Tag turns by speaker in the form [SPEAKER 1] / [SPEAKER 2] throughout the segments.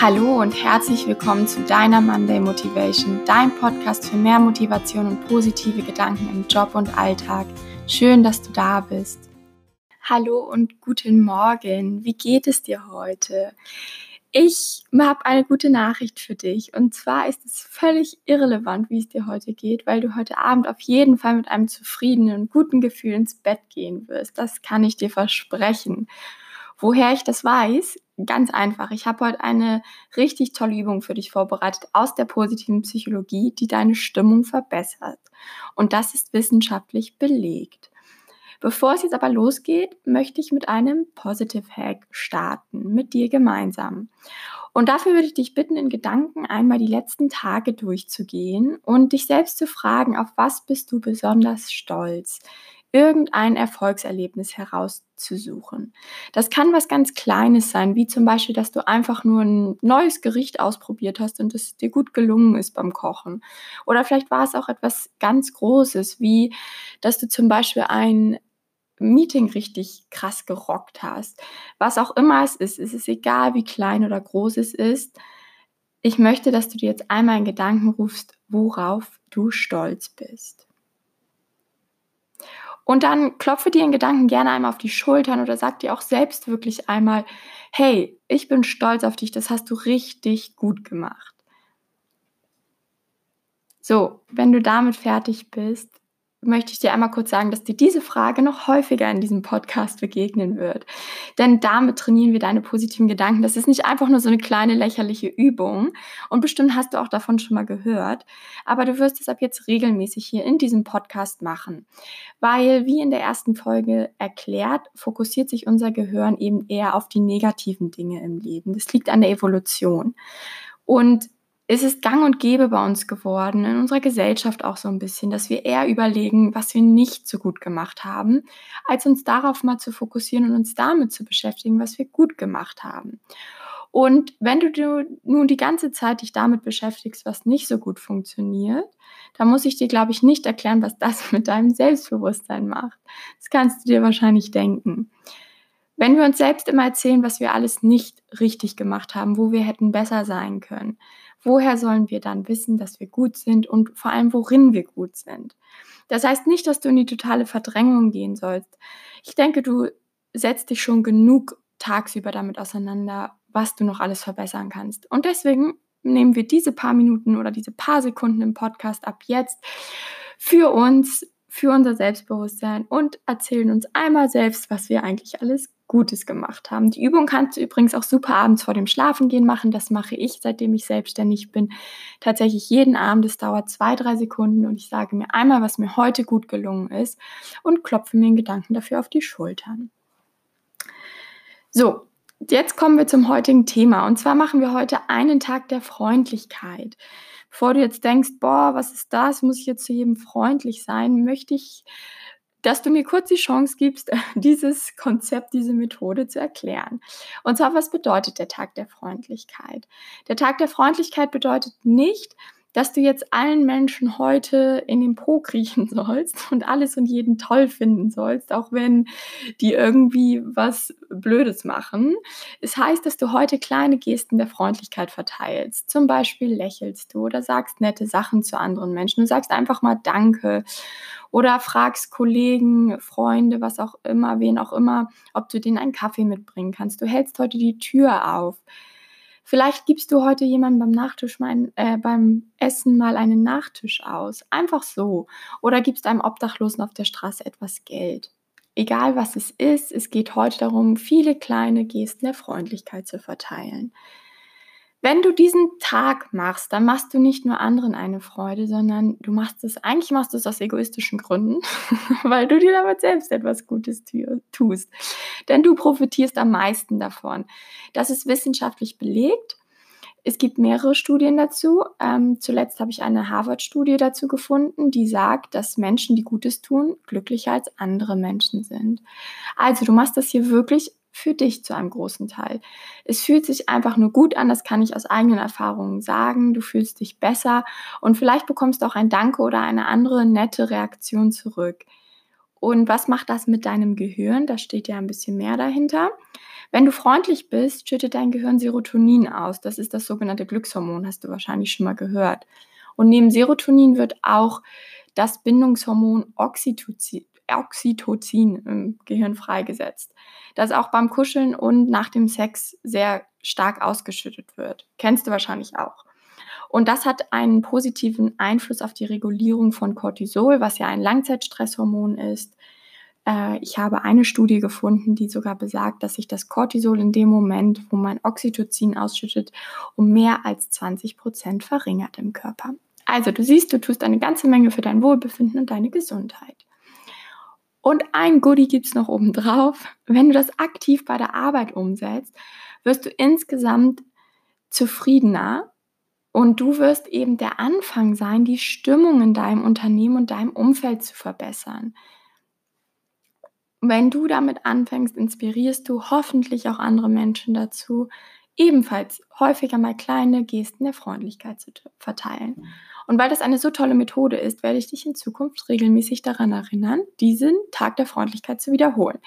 [SPEAKER 1] Hallo und herzlich willkommen zu deiner Monday Motivation, dein Podcast für mehr Motivation und positive Gedanken im Job und Alltag. Schön, dass du da bist. Hallo und guten Morgen. Wie geht es dir heute? Ich habe eine gute Nachricht für dich. Und zwar ist es völlig irrelevant, wie es dir heute geht, weil du heute Abend auf jeden Fall mit einem zufriedenen und guten Gefühl ins Bett gehen wirst. Das kann ich dir versprechen. Woher ich das weiß? Ganz einfach. Ich habe heute eine richtig tolle Übung für dich vorbereitet aus der positiven Psychologie, die deine Stimmung verbessert. Und das ist wissenschaftlich belegt. Bevor es jetzt aber losgeht, möchte ich mit einem Positive Hack starten, mit dir gemeinsam. Und dafür würde ich dich bitten, in Gedanken einmal die letzten Tage durchzugehen und dich selbst zu fragen, auf was bist du besonders stolz? Irgendein Erfolgserlebnis herauszusuchen. Das kann was ganz Kleines sein, wie zum Beispiel, dass du einfach nur ein neues Gericht ausprobiert hast und es dir gut gelungen ist beim Kochen. Oder vielleicht war es auch etwas ganz Großes, wie dass du zum Beispiel ein Meeting richtig krass gerockt hast. Was auch immer es ist, es ist egal, wie klein oder groß es ist. Ich möchte, dass du dir jetzt einmal in Gedanken rufst, worauf du stolz bist. Und dann klopfe dir in Gedanken gerne einmal auf die Schultern oder sag dir auch selbst wirklich einmal, hey, ich bin stolz auf dich, das hast du richtig gut gemacht. So, wenn du damit fertig bist, möchte ich dir einmal kurz sagen, dass dir diese Frage noch häufiger in diesem Podcast begegnen wird. Denn damit trainieren wir deine positiven Gedanken. Das ist nicht einfach nur so eine kleine lächerliche Übung. Und bestimmt hast du auch davon schon mal gehört. Aber du wirst es ab jetzt regelmäßig hier in diesem Podcast machen. Weil, wie in der ersten Folge erklärt, fokussiert sich unser Gehirn eben eher auf die negativen Dinge im Leben. Das liegt an der Evolution. Und es ist gang und gäbe bei uns geworden, in unserer Gesellschaft auch so ein bisschen, dass wir eher überlegen, was wir nicht so gut gemacht haben, als uns darauf mal zu fokussieren und uns damit zu beschäftigen, was wir gut gemacht haben. Und wenn du nun die ganze Zeit dich damit beschäftigst, was nicht so gut funktioniert, dann muss ich dir, glaube ich, nicht erklären, was das mit deinem Selbstbewusstsein macht. Das kannst du dir wahrscheinlich denken. Wenn wir uns selbst immer erzählen, was wir alles nicht richtig gemacht haben, wo wir hätten besser sein können, woher sollen wir dann wissen, dass wir gut sind und vor allem, worin wir gut sind? Das heißt nicht, dass du in die totale Verdrängung gehen sollst. Ich denke, du setzt dich schon genug tagsüber damit auseinander, was du noch alles verbessern kannst. Und deswegen nehmen wir diese paar Minuten oder diese paar Sekunden im Podcast ab jetzt für uns, für unser Selbstbewusstsein und erzählen uns einmal selbst, was wir eigentlich alles Gutes gemacht haben. Die Übung kannst du übrigens auch super abends vor dem Schlafengehen machen. Das mache ich, seitdem ich selbstständig bin, tatsächlich jeden Abend. Es dauert zwei, drei Sekunden und ich sage mir einmal, was mir heute gut gelungen ist und klopfe mir in Gedanken dafür auf die Schultern. So, jetzt kommen wir zum heutigen Thema. Und zwar machen wir heute einen Tag der Freundlichkeit. Bevor du jetzt denkst, boah, was ist das? Muss ich jetzt zu jedem freundlich sein? Möchte ich dass du mir kurz die Chance gibst, dieses Konzept, diese Methode zu erklären. Und zwar, was bedeutet der Tag der Freundlichkeit? Der Tag der Freundlichkeit bedeutet nicht, dass du jetzt allen Menschen heute in den Po kriechen sollst und alles und jeden toll finden sollst, auch wenn die irgendwie was Blödes machen. Es heißt, dass du heute kleine Gesten der Freundlichkeit verteilst. Zum Beispiel lächelst du oder sagst nette Sachen zu anderen Menschen. Du sagst einfach mal Danke oder fragst Kollegen, Freunde, was auch immer, wen auch immer, ob du denen einen Kaffee mitbringen kannst. Du hältst heute die Tür auf. Vielleicht gibst du heute jemandem beim Nachtisch mal äh, beim Essen mal einen Nachtisch aus. Einfach so. Oder gibst einem Obdachlosen auf der Straße etwas Geld. Egal was es ist, es geht heute darum, viele kleine Gesten der Freundlichkeit zu verteilen. Wenn du diesen Tag machst, dann machst du nicht nur anderen eine Freude, sondern du machst es, eigentlich machst du es aus egoistischen Gründen, weil du dir damit selbst etwas Gutes tust. Denn du profitierst am meisten davon. Das ist wissenschaftlich belegt. Es gibt mehrere Studien dazu. Ähm, zuletzt habe ich eine Harvard-Studie dazu gefunden, die sagt, dass Menschen, die Gutes tun, glücklicher als andere Menschen sind. Also du machst das hier wirklich für dich zu einem großen Teil. Es fühlt sich einfach nur gut an, das kann ich aus eigenen Erfahrungen sagen. Du fühlst dich besser und vielleicht bekommst du auch ein Danke oder eine andere nette Reaktion zurück. Und was macht das mit deinem Gehirn? Da steht ja ein bisschen mehr dahinter. Wenn du freundlich bist, schüttet dein Gehirn Serotonin aus. Das ist das sogenannte Glückshormon, hast du wahrscheinlich schon mal gehört. Und neben Serotonin wird auch das Bindungshormon Oxytocin, Oxytocin im Gehirn freigesetzt, das auch beim Kuscheln und nach dem Sex sehr stark ausgeschüttet wird. Kennst du wahrscheinlich auch. Und das hat einen positiven Einfluss auf die Regulierung von Cortisol, was ja ein Langzeitstresshormon ist. Äh, ich habe eine Studie gefunden, die sogar besagt, dass sich das Cortisol in dem Moment, wo man Oxytocin ausschüttet, um mehr als 20 Prozent verringert im Körper. Also du siehst, du tust eine ganze Menge für dein Wohlbefinden und deine Gesundheit. Und ein Goodie gibt es noch obendrauf. Wenn du das aktiv bei der Arbeit umsetzt, wirst du insgesamt zufriedener und du wirst eben der Anfang sein, die Stimmung in deinem Unternehmen und deinem Umfeld zu verbessern. Wenn du damit anfängst, inspirierst du hoffentlich auch andere Menschen dazu, ebenfalls häufiger mal kleine Gesten der Freundlichkeit zu verteilen. Und weil das eine so tolle Methode ist, werde ich dich in Zukunft regelmäßig daran erinnern, diesen Tag der Freundlichkeit zu wiederholen.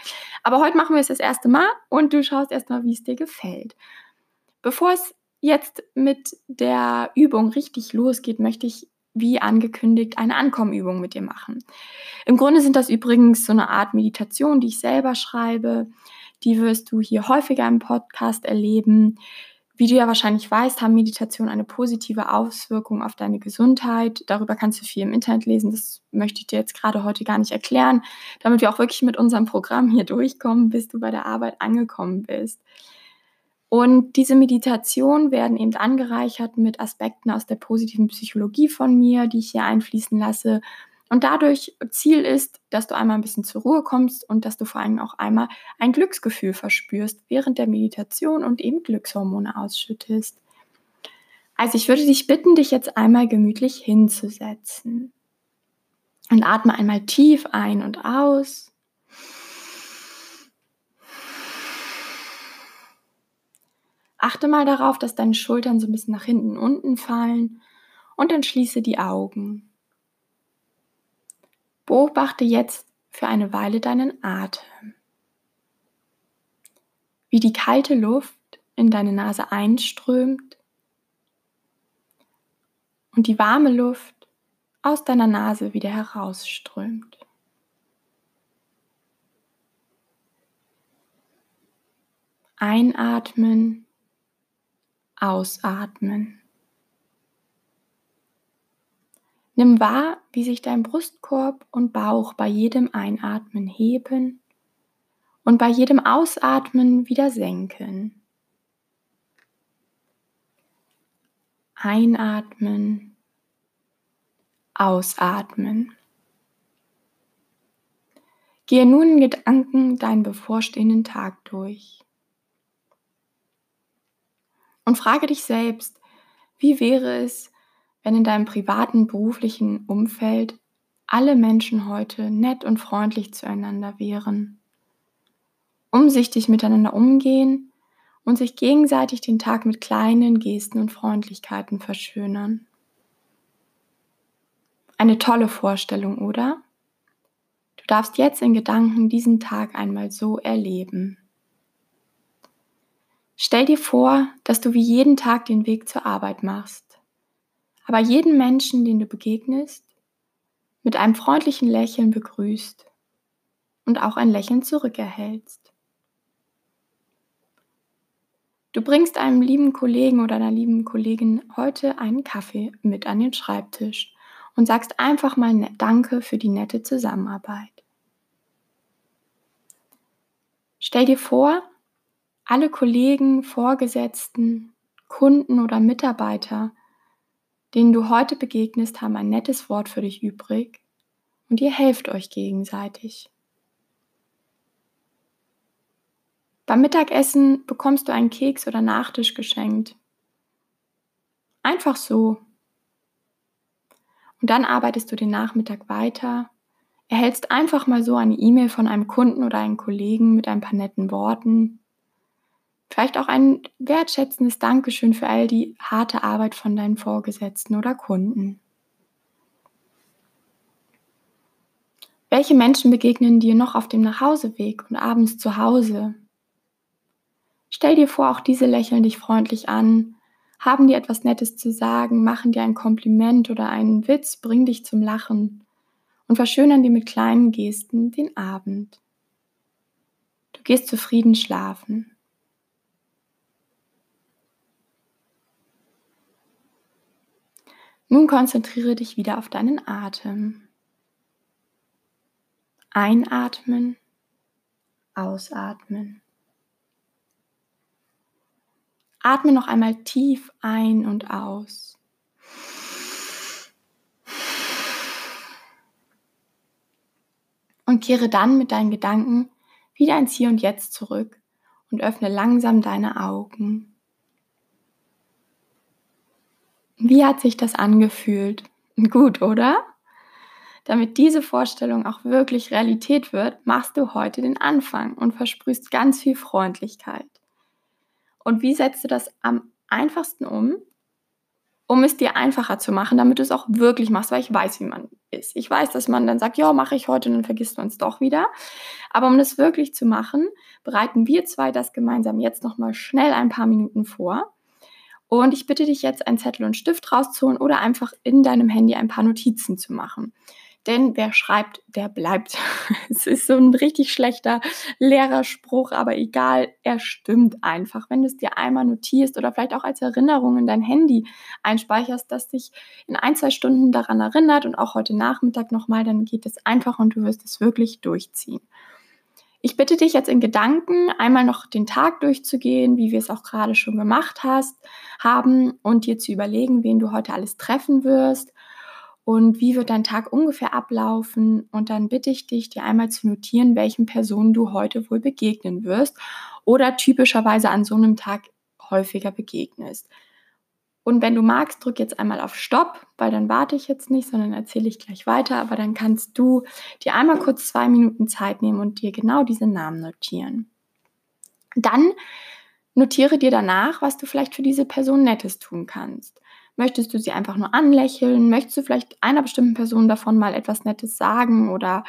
[SPEAKER 1] Aber heute machen wir es das erste Mal und du schaust erstmal, wie es dir gefällt. Bevor es jetzt mit der Übung richtig losgeht, möchte ich wie angekündigt eine Ankommenübung mit dir machen. Im Grunde sind das übrigens so eine Art Meditation, die ich selber schreibe. Die wirst du hier häufiger im Podcast erleben. Wie du ja wahrscheinlich weißt, haben Meditationen eine positive Auswirkung auf deine Gesundheit. Darüber kannst du viel im Internet lesen. Das möchte ich dir jetzt gerade heute gar nicht erklären, damit wir auch wirklich mit unserem Programm hier durchkommen, bis du bei der Arbeit angekommen bist. Und diese Meditationen werden eben angereichert mit Aspekten aus der positiven Psychologie von mir, die ich hier einfließen lasse. Und dadurch Ziel ist, dass du einmal ein bisschen zur Ruhe kommst und dass du vor allem auch einmal ein Glücksgefühl verspürst während der Meditation und eben Glückshormone ausschüttest. Also ich würde dich bitten, dich jetzt einmal gemütlich hinzusetzen. Und atme einmal tief ein und aus. Achte mal darauf, dass deine Schultern so ein bisschen nach hinten unten fallen und dann schließe die Augen. Beobachte jetzt für eine Weile deinen Atem. Wie die kalte Luft in deine Nase einströmt und die warme Luft aus deiner Nase wieder herausströmt. Einatmen, ausatmen. Nimm wahr, wie sich dein Brustkorb und Bauch bei jedem Einatmen heben und bei jedem Ausatmen wieder senken. Einatmen, ausatmen. Gehe nun in Gedanken deinen bevorstehenden Tag durch. Und frage dich selbst, wie wäre es, wenn in deinem privaten, beruflichen Umfeld alle Menschen heute nett und freundlich zueinander wären, umsichtig miteinander umgehen und sich gegenseitig den Tag mit kleinen Gesten und Freundlichkeiten verschönern. Eine tolle Vorstellung, oder? Du darfst jetzt in Gedanken diesen Tag einmal so erleben. Stell dir vor, dass du wie jeden Tag den Weg zur Arbeit machst aber jeden Menschen, den du begegnest, mit einem freundlichen Lächeln begrüßt und auch ein Lächeln zurückerhältst. Du bringst einem lieben Kollegen oder einer lieben Kollegin heute einen Kaffee mit an den Schreibtisch und sagst einfach mal ne-, Danke für die nette Zusammenarbeit. Stell dir vor, alle Kollegen, Vorgesetzten, Kunden oder Mitarbeiter denen du heute begegnest, haben ein nettes Wort für dich übrig und ihr helft euch gegenseitig. Beim Mittagessen bekommst du einen Keks oder Nachtisch geschenkt. Einfach so. Und dann arbeitest du den Nachmittag weiter, erhältst einfach mal so eine E-Mail von einem Kunden oder einem Kollegen mit ein paar netten Worten Vielleicht auch ein wertschätzendes Dankeschön für all die harte Arbeit von deinen Vorgesetzten oder Kunden. Welche Menschen begegnen dir noch auf dem Nachhauseweg und abends zu Hause? Stell dir vor, auch diese lächeln dich freundlich an, haben dir etwas Nettes zu sagen, machen dir ein Kompliment oder einen Witz, bring dich zum Lachen und verschönern dir mit kleinen Gesten den Abend. Du gehst zufrieden schlafen. Nun konzentriere dich wieder auf deinen Atem. Einatmen, ausatmen. Atme noch einmal tief ein und aus. Und kehre dann mit deinen Gedanken wieder ins Hier und Jetzt zurück und öffne langsam deine Augen. Wie hat sich das angefühlt? Gut, oder? Damit diese Vorstellung auch wirklich Realität wird, machst du heute den Anfang und versprühst ganz viel Freundlichkeit. Und wie setzt du das am einfachsten um? Um es dir einfacher zu machen, damit du es auch wirklich machst, weil ich weiß, wie man ist. Ich weiß, dass man dann sagt, ja, mache ich heute und dann vergisst man es doch wieder. Aber um das wirklich zu machen, bereiten wir zwei das gemeinsam jetzt nochmal schnell ein paar Minuten vor. Und ich bitte dich jetzt, einen Zettel und Stift rauszuholen oder einfach in deinem Handy ein paar Notizen zu machen. Denn wer schreibt, der bleibt. es ist so ein richtig schlechter Lehrerspruch, aber egal, er stimmt einfach. Wenn du es dir einmal notierst oder vielleicht auch als Erinnerung in dein Handy einspeicherst, dass dich in ein, zwei Stunden daran erinnert und auch heute Nachmittag nochmal, dann geht es einfach und du wirst es wirklich durchziehen. Ich bitte dich jetzt in Gedanken einmal noch den Tag durchzugehen, wie wir es auch gerade schon gemacht hast, haben und dir zu überlegen, wen du heute alles treffen wirst und wie wird dein Tag ungefähr ablaufen. Und dann bitte ich dich, dir einmal zu notieren, welchen Personen du heute wohl begegnen wirst oder typischerweise an so einem Tag häufiger begegnest. Und wenn du magst, drück jetzt einmal auf Stopp, weil dann warte ich jetzt nicht, sondern erzähle ich gleich weiter. Aber dann kannst du dir einmal kurz zwei Minuten Zeit nehmen und dir genau diese Namen notieren. Dann notiere dir danach, was du vielleicht für diese Person Nettes tun kannst. Möchtest du sie einfach nur anlächeln? Möchtest du vielleicht einer bestimmten Person davon mal etwas Nettes sagen oder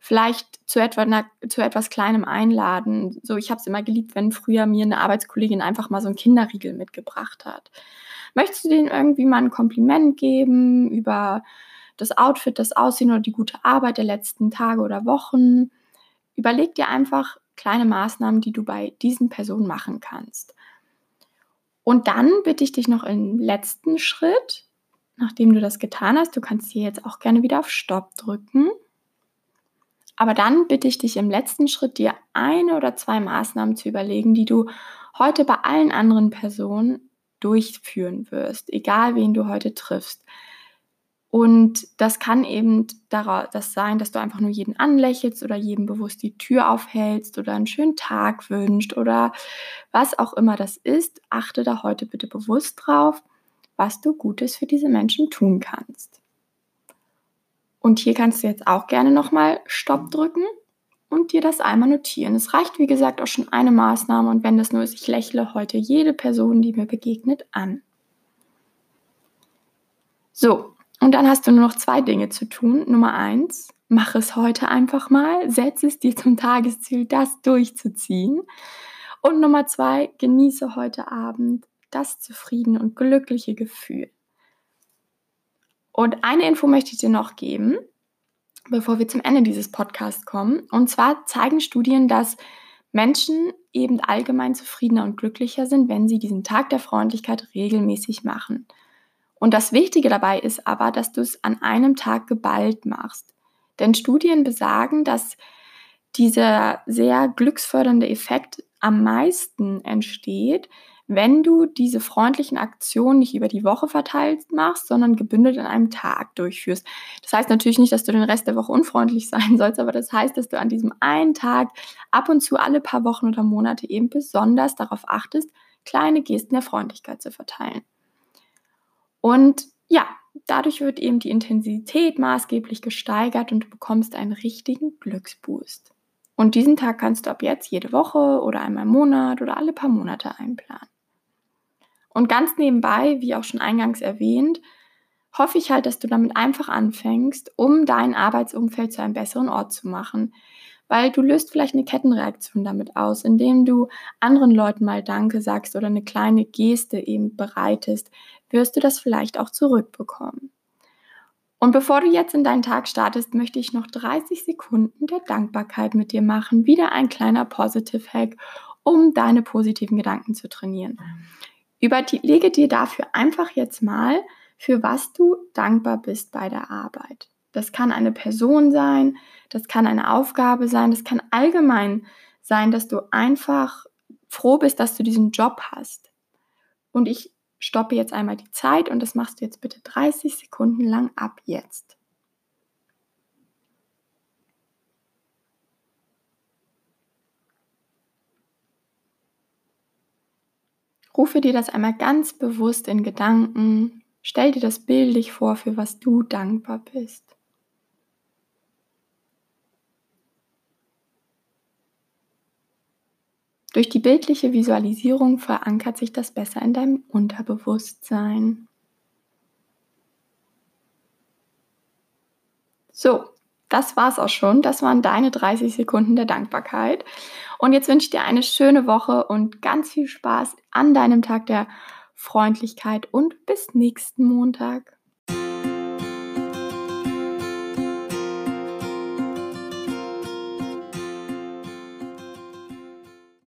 [SPEAKER 1] vielleicht zu, etwa, na, zu etwas Kleinem einladen? So, ich habe es immer geliebt, wenn früher mir eine Arbeitskollegin einfach mal so ein Kinderriegel mitgebracht hat. Möchtest du denen irgendwie mal ein Kompliment geben über das Outfit, das Aussehen oder die gute Arbeit der letzten Tage oder Wochen? Überleg dir einfach kleine Maßnahmen, die du bei diesen Personen machen kannst. Und dann bitte ich dich noch im letzten Schritt, nachdem du das getan hast, du kannst hier jetzt auch gerne wieder auf Stopp drücken. Aber dann bitte ich dich im letzten Schritt, dir eine oder zwei Maßnahmen zu überlegen, die du heute bei allen anderen Personen durchführen wirst, egal wen du heute triffst. Und das kann eben das sein, dass du einfach nur jeden anlächelst oder jedem bewusst die Tür aufhältst oder einen schönen Tag wünscht oder was auch immer das ist. Achte da heute bitte bewusst drauf, was du Gutes für diese Menschen tun kannst. Und hier kannst du jetzt auch gerne nochmal Stopp drücken und dir das einmal notieren. Es reicht, wie gesagt, auch schon eine Maßnahme und wenn das nur ist, ich lächle heute jede Person, die mir begegnet, an. So, und dann hast du nur noch zwei Dinge zu tun. Nummer eins, mach es heute einfach mal, setz es dir zum Tagesziel, das durchzuziehen. Und Nummer zwei, genieße heute Abend das zufriedene und glückliche Gefühl. Und eine Info möchte ich dir noch geben, bevor wir zum Ende dieses Podcasts kommen. Und zwar zeigen Studien, dass Menschen eben allgemein zufriedener und glücklicher sind, wenn sie diesen Tag der Freundlichkeit regelmäßig machen. Und das Wichtige dabei ist aber, dass du es an einem Tag geballt machst. Denn Studien besagen, dass dieser sehr glücksfördernde Effekt am meisten entsteht, wenn du diese freundlichen Aktionen nicht über die Woche verteilt machst, sondern gebündelt an einem Tag durchführst. Das heißt natürlich nicht, dass du den Rest der Woche unfreundlich sein sollst, aber das heißt, dass du an diesem einen Tag ab und zu alle paar Wochen oder Monate eben besonders darauf achtest, kleine Gesten der Freundlichkeit zu verteilen. Und ja, dadurch wird eben die Intensität maßgeblich gesteigert und du bekommst einen richtigen Glücksboost. Und diesen Tag kannst du ab jetzt jede Woche oder einmal im Monat oder alle paar Monate einplanen. Und ganz nebenbei, wie auch schon eingangs erwähnt, hoffe ich halt, dass du damit einfach anfängst, um dein Arbeitsumfeld zu einem besseren Ort zu machen. weil du löst vielleicht eine Kettenreaktion damit aus, indem du anderen Leuten mal Danke sagst oder eine kleine Geste eben bereitest, wirst du das vielleicht auch zurückbekommen. Und bevor du jetzt in deinen Tag startest, möchte ich noch 30 Sekunden der Dankbarkeit mit dir machen. Wieder ein kleiner Positive Hack, um deine positiven Gedanken zu trainieren. Überlege dir dafür einfach jetzt mal, für was du dankbar bist bei der Arbeit. Das kann eine Person sein, das kann eine Aufgabe sein, das kann allgemein sein, dass du einfach froh bist, dass du diesen Job hast. Und ich stoppe jetzt einmal die Zeit und das machst du jetzt bitte 30 Sekunden lang ab jetzt. Rufe dir das einmal ganz bewusst in Gedanken. Stell dir das bildlich vor, für was du dankbar bist. Durch die bildliche Visualisierung verankert sich das besser in deinem Unterbewusstsein. So, das war's auch schon. Das waren deine 30 Sekunden der Dankbarkeit. Und jetzt wünsche ich dir eine schöne Woche und ganz viel Spaß an deinem Tag der Freundlichkeit und bis nächsten Montag.